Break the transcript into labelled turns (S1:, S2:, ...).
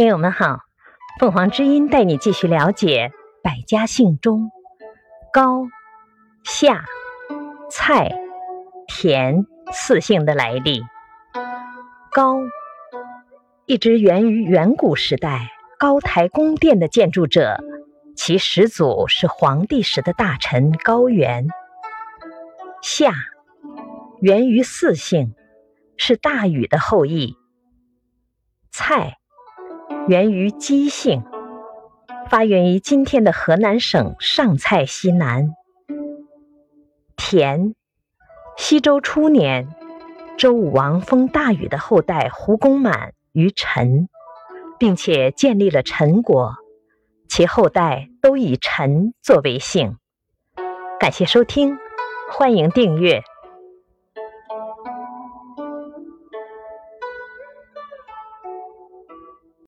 S1: 听友们好，凤凰之音带你继续了解百家姓中高、夏、蔡、田四姓的来历。高，一直源于远古时代高台宫殿的建筑者，其始祖是黄帝时的大臣高原。夏，源于四姓，是大禹的后裔。蔡。源于姬姓，发源于今天的河南省上蔡西南。田，西周初年，周武王封大禹的后代胡公满于陈，并且建立了陈国，其后代都以陈作为姓。感谢收听，欢迎订阅。